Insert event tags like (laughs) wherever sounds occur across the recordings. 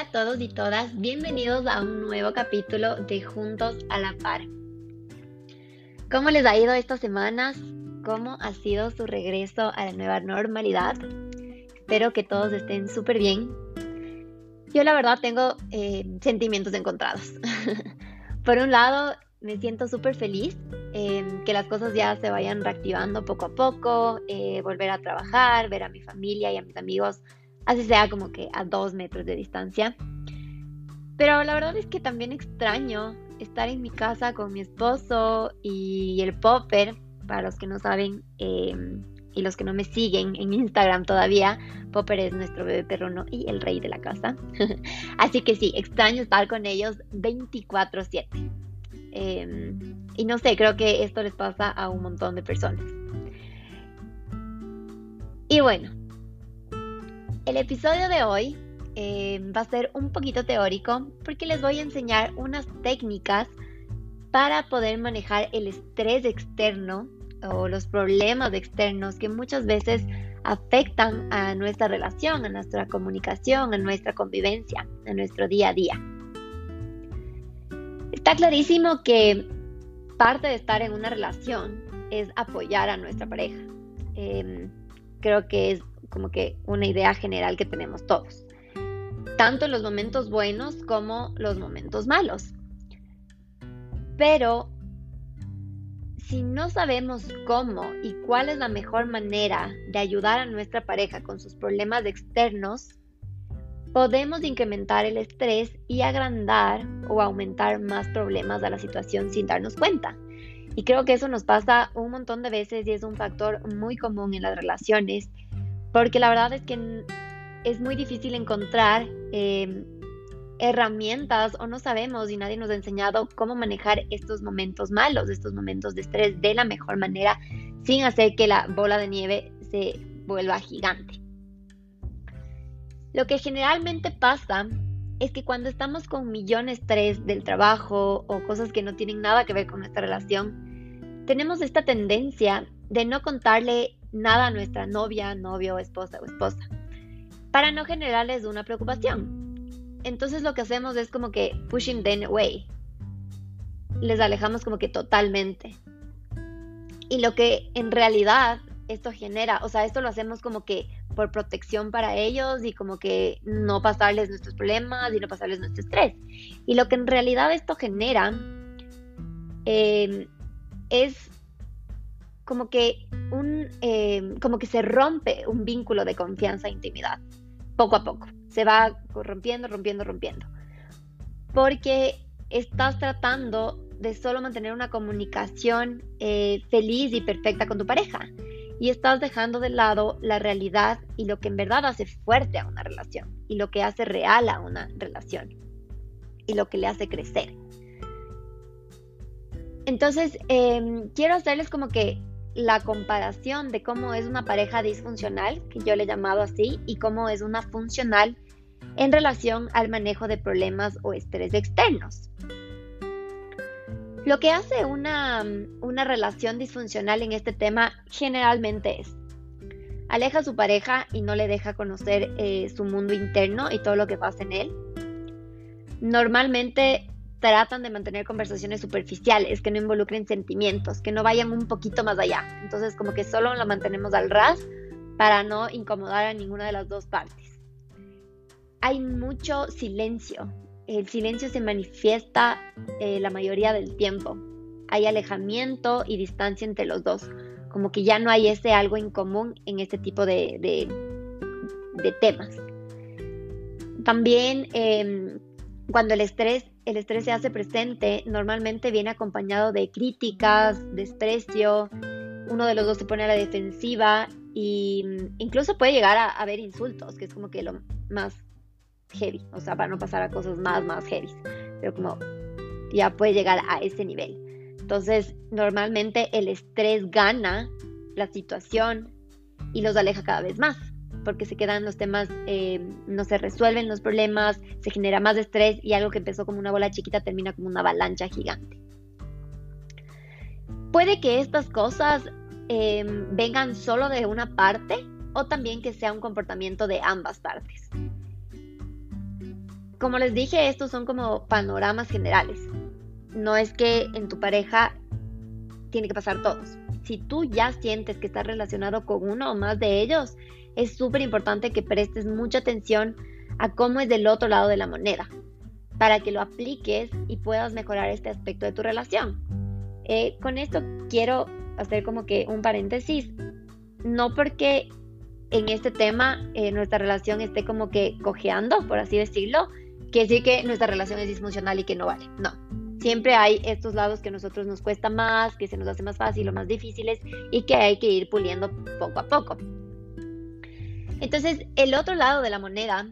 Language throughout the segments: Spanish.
A todos y todas, bienvenidos a un nuevo capítulo de Juntos a la Par. ¿Cómo les ha ido estas semanas? ¿Cómo ha sido su regreso a la nueva normalidad? Espero que todos estén súper bien. Yo la verdad tengo eh, sentimientos encontrados. (laughs) Por un lado, me siento súper feliz eh, que las cosas ya se vayan reactivando poco a poco, eh, volver a trabajar, ver a mi familia y a mis amigos así sea como que a dos metros de distancia. Pero la verdad es que también extraño estar en mi casa con mi esposo y el Popper, para los que no saben em, y los que no me siguen en Instagram todavía, Popper es nuestro bebé perruno y el rey de la casa. (laughs) Así que sí, extraño estar con ellos 24/7. Em, y no sé, creo que esto les pasa a un montón de personas. Y bueno, el episodio de hoy eh, va a ser un poquito teórico porque les voy a enseñar unas técnicas para poder manejar el estrés externo o los problemas externos que muchas veces afectan a nuestra relación, a nuestra comunicación, a nuestra convivencia, a nuestro día a día. Está clarísimo que parte de estar en una relación es apoyar a nuestra pareja. Em, creo que es como que una idea general que tenemos todos, tanto en los momentos buenos como los momentos malos. Pero si no sabemos cómo y cuál es la mejor manera de ayudar a nuestra pareja con sus problemas externos, podemos incrementar el estrés y agrandar o aumentar más problemas a la situación sin darnos cuenta. Y creo que eso nos pasa un montón de veces y es un factor muy común en las relaciones porque la verdad es que es muy difícil encontrar em, herramientas o no sabemos y nadie nos ha enseñado cómo manejar estos momentos malos, estos momentos de estrés de la mejor manera sin hacer que la bola de nieve se vuelva gigante. Lo que generalmente pasa es que cuando estamos con millones de estrés del trabajo o cosas que no tienen nada que ver con nuestra relación, tenemos esta tendencia de no contarle nada a nuestra novia, novio, esposa o esposa, para no generarles una preocupación. Entonces lo que hacemos es como que pushing them away. Les alejamos como que totalmente. Y lo que en realidad esto genera, o sea, esto lo hacemos como que por protección para ellos y como que no pasarles nuestros problemas y no pasarles nuestro estrés. Y lo que en realidad esto genera eh, es como que un em, como que se rompe un vínculo de confianza e intimidad poco a poco. Se va rompiendo rompiendo rompiendo. Porque estás tratando de solo mantener una comunicación eh, feliz y perfecta con tu pareja. Y estás dejando de lado la realidad y lo que en verdad hace fuerte a una relación y lo que hace real a una relación y lo que le hace crecer. Entonces, em, quiero hacerles como que la comparación de cómo es una pareja disfuncional, que yo le he llamado así, y cómo es una funcional en relación al manejo de problemas o estrés externos. Lo que hace una, relación disfuncional en este tema generalmente es aleja a su pareja y no le deja conocer eh, su mundo interno y todo lo que pasa en él. Normalmente tratan de mantener conversaciones superficiales, que no involucren sentimientos, que no vayan un poquito más allá. Entonces como que solo lo mantenemos al ras para no incomodar a ninguna de las dos partes. Hay mucho silencio. El silencio se manifiesta eh, la mayoría del tiempo. Hay alejamiento y distancia entre los dos. Como que ya no hay ese algo en común en este tipo de, de, temas. También em, cuando el estrés el estrés se hace presente, normalmente viene acompañado de críticas, desprecio, uno de los dos se pone a la defensiva e incluso puede llegar a haber insultos, que es como que lo más heavy, o sea, para no pasar a cosas más, más heavy, pero como ya puede llegar a ese nivel. Entonces, normalmente el estrés gana la situación y los aleja cada vez más porque se quedan los temas, eh, no se resuelven los problemas, se genera más estrés y algo que empezó como una bola chiquita termina como una avalancha gigante. Puede que estas cosas em, vengan solo de una parte o también que sea un comportamiento de ambas partes. como les dije, estos son como panoramas generales. No es que en tu pareja tiene que pasar todos. Si tú ya sientes que estás relacionado con uno o más de ellos, es súper importante que prestes mucha atención a cómo es del otro lado de la moneda, para que lo apliques y puedas mejorar este aspecto de tu relación. Eh, con esto quiero hacer como que un paréntesis, no porque en este tema eh, nuestra relación esté como que cojeando, por así decirlo, que decir que nuestra relación es disfuncional y que no vale. No. Siempre hay estos lados que a nosotros nos cuesta más, que se nos hace más fácil o más difíciles y que hay que ir puliendo poco a poco. Entonces, el otro lado de la moneda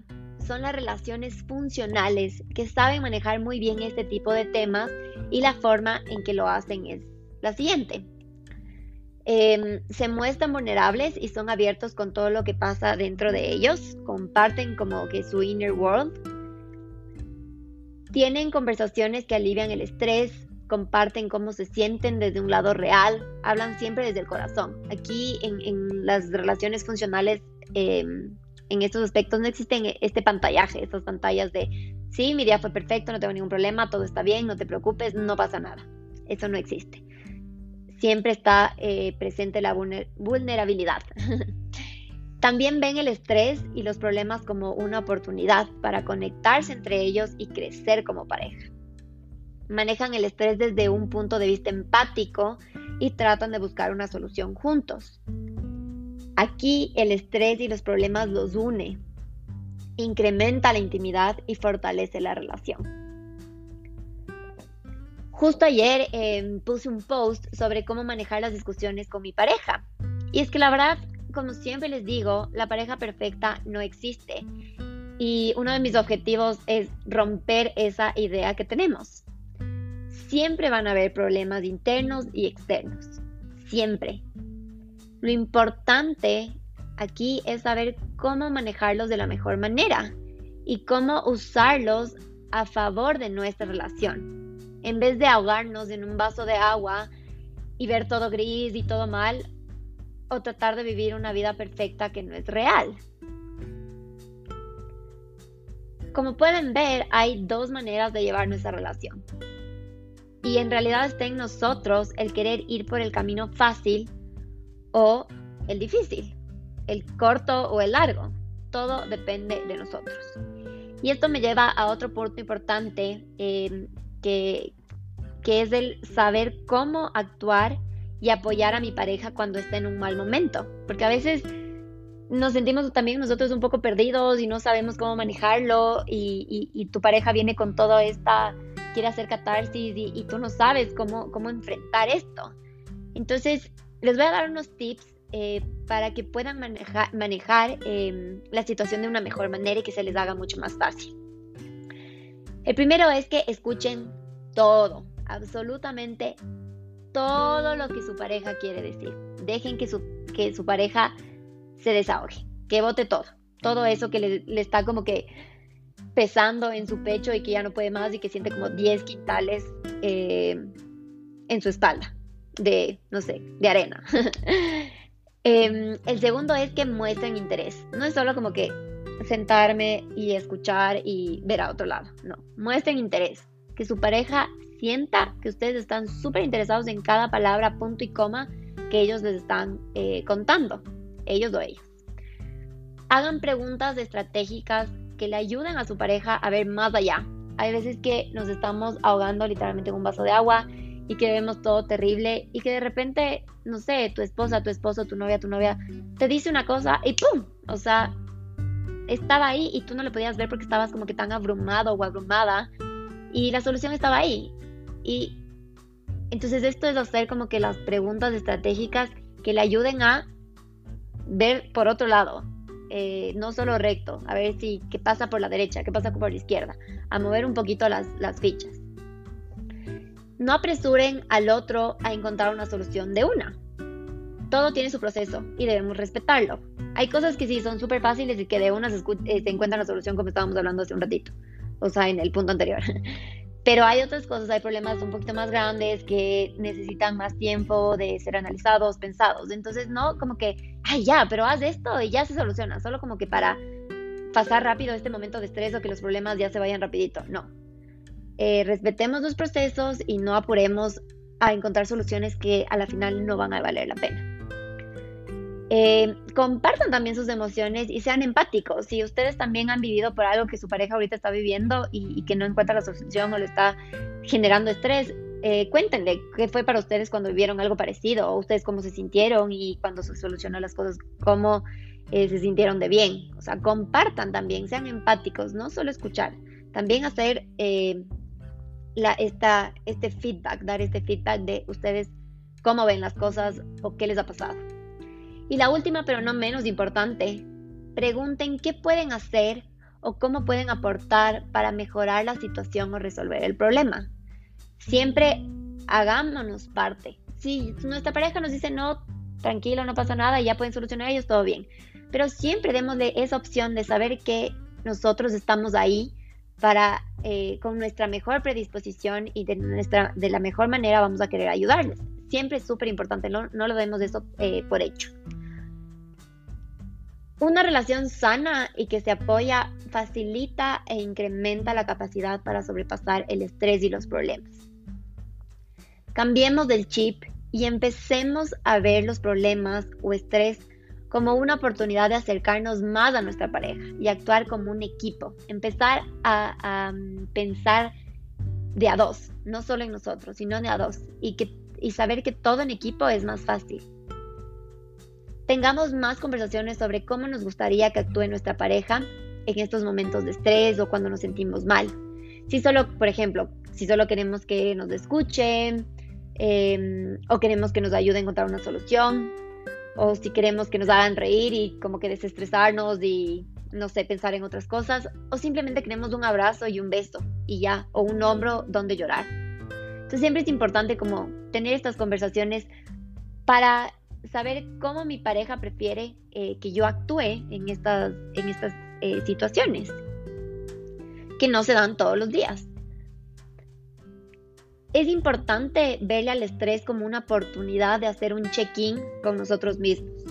son las relaciones funcionales que saben manejar muy bien este tipo de temas y la forma en que lo hacen es la siguiente. Em, se muestran vulnerables y son abiertos con todo lo que pasa dentro de ellos, comparten como que su inner world, tienen conversaciones que alivian el estrés, comparten cómo se sienten desde un lado real, hablan siempre desde el corazón. Aquí en, las relaciones funcionales, em, en estos aspectos no existen este pantallaje, estas pantallas de, sí, mi día fue perfecto, no tengo ningún problema, todo está bien, no te preocupes, no pasa nada. Eso no existe siempre está eh, presente la vulnerabilidad. (laughs) También ven el estrés y los problemas como una oportunidad para conectarse entre ellos y crecer como pareja. Manejan el estrés desde un punto de vista empático y tratan de buscar una solución juntos. Aquí el estrés y los problemas los une, incrementa la intimidad y fortalece la relación. Justo ayer em, puse un post sobre cómo manejar las discusiones con mi pareja. Y es que la verdad, como siempre les digo, la pareja perfecta no existe. Y uno de mis objetivos es romper esa idea que tenemos. Siempre van a haber problemas internos y externos. Siempre. Lo importante aquí es saber cómo manejarlos de la mejor manera y cómo usarlos a favor de nuestra relación en vez de ahogarnos en un vaso de agua y ver todo gris y todo mal, o tratar de vivir una vida perfecta que no es real. Como pueden ver, hay dos maneras de llevar nuestra relación. Y en realidad está en nosotros el querer ir por el camino fácil o el difícil, el corto o el largo. Todo depende de nosotros. Y esto me lleva a otro punto importante eh, que, que es el saber cómo actuar y apoyar a mi pareja cuando está en un mal momento. Porque a veces nos sentimos también nosotros un poco perdidos y no sabemos cómo manejarlo y, tu pareja viene con todo esta, quiere hacer catarsis y, tú no sabes cómo, cómo enfrentar esto. Entonces, les voy a dar unos tips eh, para que puedan manejar em, la situación de una mejor manera y que se les haga mucho más fácil. El primero es que escuchen todo, absolutamente todo lo que su pareja quiere decir. Dejen que su, que su pareja se desahogue, que vote todo, todo eso que le, está como que pesando en su pecho y que ya no puede más y que siente como 10 quintales eh, en su espalda de, no sé, de arena. (laughs) Em, el segundo es que muestren interés. No es solo como que sentarme y escuchar y ver a otro lado. No, muestren interés. Que su pareja sienta que ustedes están súper interesados en cada palabra, punto y coma que ellos les están eh, contando, ellos o ellas. Hagan preguntas estratégicas que le ayuden a su pareja a ver más allá. Hay veces que nos estamos ahogando literalmente en un vaso de agua y que vemos todo terrible y que de repente, no sé, tu esposa, tu esposo, tu novia, tu novia, te dice una cosa y ¡pum! O sea, estaba ahí y tú no le podías ver porque estabas como que tan abrumado o abrumada y la solución estaba ahí. Y entonces esto es hacer como que las preguntas estratégicas que le ayuden a ver por otro lado, eh, no solo recto, a ver si qué pasa por la derecha, qué pasa por la izquierda, a mover un poquito las, las fichas. No apresuren al otro a encontrar una solución de una. Todo tiene su proceso y debemos respetarlo. Hay cosas que sí son súper fáciles y que de una se, eh, se encuentra la solución como estábamos hablando hace un ratito, o sea, en el punto anterior. (laughs) Pero hay otras cosas, hay problemas un poquito más grandes que necesitan más tiempo de ser analizados, pensados. Entonces, no como que, ay, ya, pero haz esto y ya se soluciona, solo como que para pasar rápido este momento de estrés o que los problemas ya se vayan rapidito. No. Eh, respetemos los procesos y no apuremos a encontrar soluciones que a la final no van a valer la pena. Eh, compartan también sus emociones y sean empáticos. Si ustedes también han vivido por algo que su pareja ahorita está viviendo y, que no encuentra la solución o le está generando estrés, eh, cuéntenle qué fue para ustedes cuando vivieron algo parecido, o ustedes cómo se sintieron y cuando se solucionó las cosas, cómo eh, se sintieron de bien. O sea, compartan también, sean empáticos, no solo escuchar, también hacer la, esta, este feedback, dar este feedback de ustedes cómo ven las cosas o qué les ha pasado. Y la última, pero no menos importante, pregunten qué pueden hacer o cómo pueden aportar para mejorar la situación o resolver el problema. Siempre hagámonos parte. Si nuestra pareja nos dice no, tranquilo, no pasa nada, ya pueden solucionar ellos, todo bien. Pero siempre démosle esa opción de saber que nosotros estamos ahí para, eh, con nuestra mejor predisposición y de, la mejor manera vamos a querer ayudarles. Siempre es súper importante, no, no, lo demos eso eh, por hecho. Una relación sana y que se apoya facilita e incrementa la capacidad para sobrepasar el estrés y los problemas. Cambiemos del chip y empecemos a ver los problemas o estrés como una oportunidad de acercarnos más a nuestra pareja y actuar como un equipo. Empezar a, mm, pensar de a dos, no solo en nosotros, sino de a dos. Y, y saber que todo en equipo es más fácil tengamos más conversaciones sobre cómo nos gustaría que actúe nuestra pareja en estos momentos de estrés o cuando nos sentimos mal. Si solo, por ejemplo, si solo queremos que nos escuchen em, o queremos que nos ayude a encontrar una solución o si queremos que nos hagan reír y como que desestresarnos y no sé, pensar en otras cosas o simplemente queremos un abrazo y un beso y ya, o un hombro donde llorar. Entonces siempre es importante como tener estas conversaciones para saber cómo mi pareja prefiere eh, que yo actúe en estas, en estas eh, situaciones, que no se dan todos los días. Es importante verle al estrés como una oportunidad de hacer un check-in con nosotros mismos,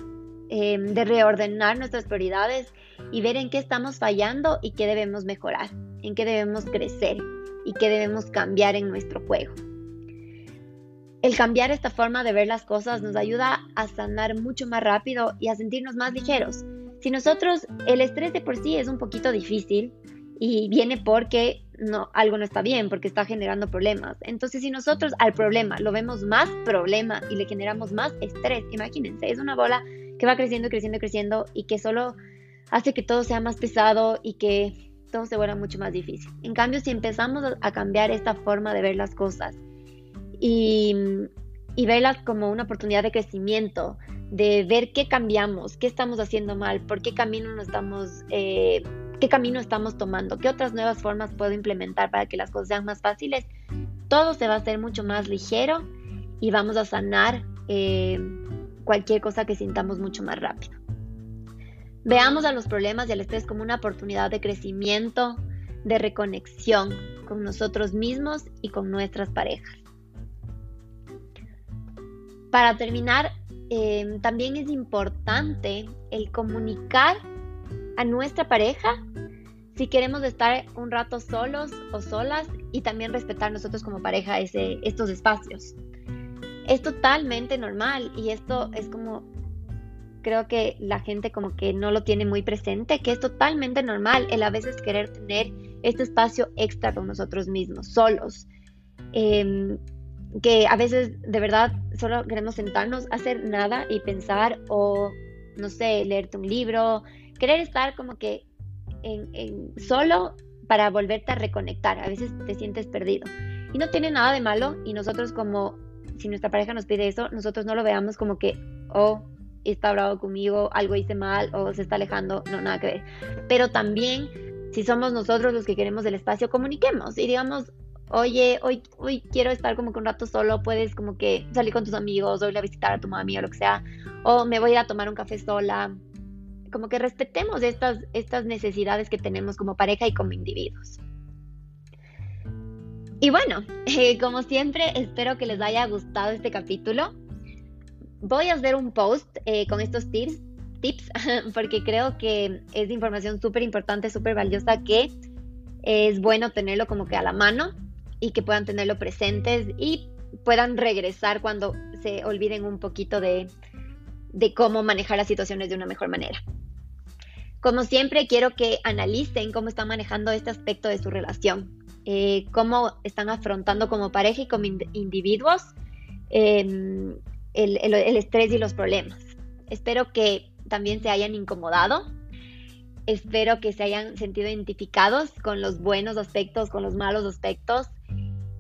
em, de reordenar nuestras prioridades y ver en qué estamos fallando y qué debemos mejorar, en qué debemos crecer y qué debemos cambiar en nuestro juego. El cambiar esta forma de ver las cosas nos ayuda a sanar mucho más rápido y a sentirnos más ligeros. Si nosotros, el estrés de por sí es un poquito difícil y viene porque no, algo no está bien, porque está generando problemas. Entonces, si nosotros al problema lo vemos más problema y le generamos más estrés, imagínense, es una bola que va creciendo, creciendo, creciendo y que solo hace que todo sea más pesado y que todo se vuelva mucho más difícil. En cambio, si empezamos a cambiar esta forma de ver las cosas y, y verlas como una oportunidad de crecimiento, de ver qué cambiamos, qué estamos haciendo mal, por qué camino no estamos, eh, qué camino estamos tomando, qué otras nuevas formas puedo implementar para que las cosas sean más fáciles. Todo se va a hacer mucho más ligero y vamos a sanar eh, cualquier cosa que sintamos mucho más rápido. Veamos a los problemas y al estrés como una oportunidad de crecimiento, de reconexión con nosotros mismos y con nuestras parejas. Para terminar, em, también es importante el comunicar a nuestra pareja si queremos estar un rato solos o solas y también respetar nosotros como pareja ese, estos espacios. Es totalmente normal y esto es como, creo que la gente como que no lo tiene muy presente, que es totalmente normal el a veces querer tener este espacio extra con nosotros mismos, solos. Em, que a veces de verdad solo queremos sentarnos, hacer nada y pensar o, no sé, leerte un libro, querer estar como que en, solo para volverte a reconectar. A veces te sientes perdido. Y no tiene nada de malo y nosotros como, si nuestra pareja nos pide eso, nosotros no lo veamos como que, oh, está bravo conmigo, algo hice mal o se está alejando, no, nada que ver. Pero también, si somos nosotros los que queremos el espacio, comuniquemos y digamos, oye, hoy, hoy quiero estar como que un rato solo, puedes como que salir con tus amigos, o ir a visitar a tu mami o lo que sea, o me voy a tomar un café sola. Como que respetemos estas, estas necesidades que tenemos como pareja y como individuos. Y bueno, eh, como siempre, espero que les haya gustado este capítulo. Voy a hacer un post eh, con estos tips, tips (laughs) porque creo que es información súper importante, súper valiosa que es bueno tenerlo como que a la mano y que puedan tenerlo presentes y puedan regresar cuando se olviden un poquito de, de cómo manejar las situaciones de una mejor manera. Como siempre, quiero que analicen cómo están manejando este aspecto de su relación, eh, cómo están afrontando como pareja y como individuos em, el, el estrés y los problemas. Espero que también se hayan incomodado. Espero que se hayan sentido identificados con los buenos aspectos, con los malos aspectos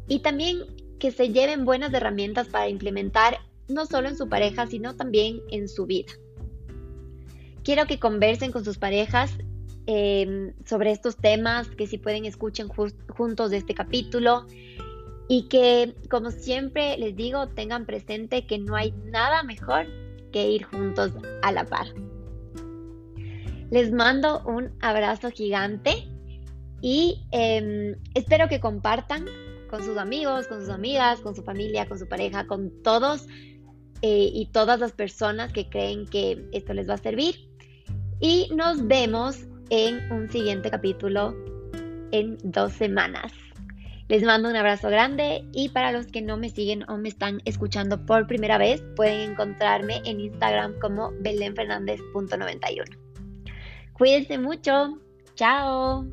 y también que se lleven buenas herramientas para implementar no solo en su pareja, sino también en su vida. Quiero que conversen con sus parejas em, sobre estos temas, que si pueden escuchen juntos de este capítulo y que, como siempre les digo, tengan presente que no hay nada mejor que ir juntos a la par. Les mando un abrazo gigante y em, espero que compartan con sus amigos, con sus amigas, con su familia, con su pareja, con todos eh, y todas las personas que creen que esto les va a servir. Y nos vemos en un siguiente capítulo en dos semanas. Les mando un abrazo grande y para los que no me siguen o me están escuchando por primera vez, pueden encontrarme en Instagram como belenfernandez.91. Cuídense mucho. Chao.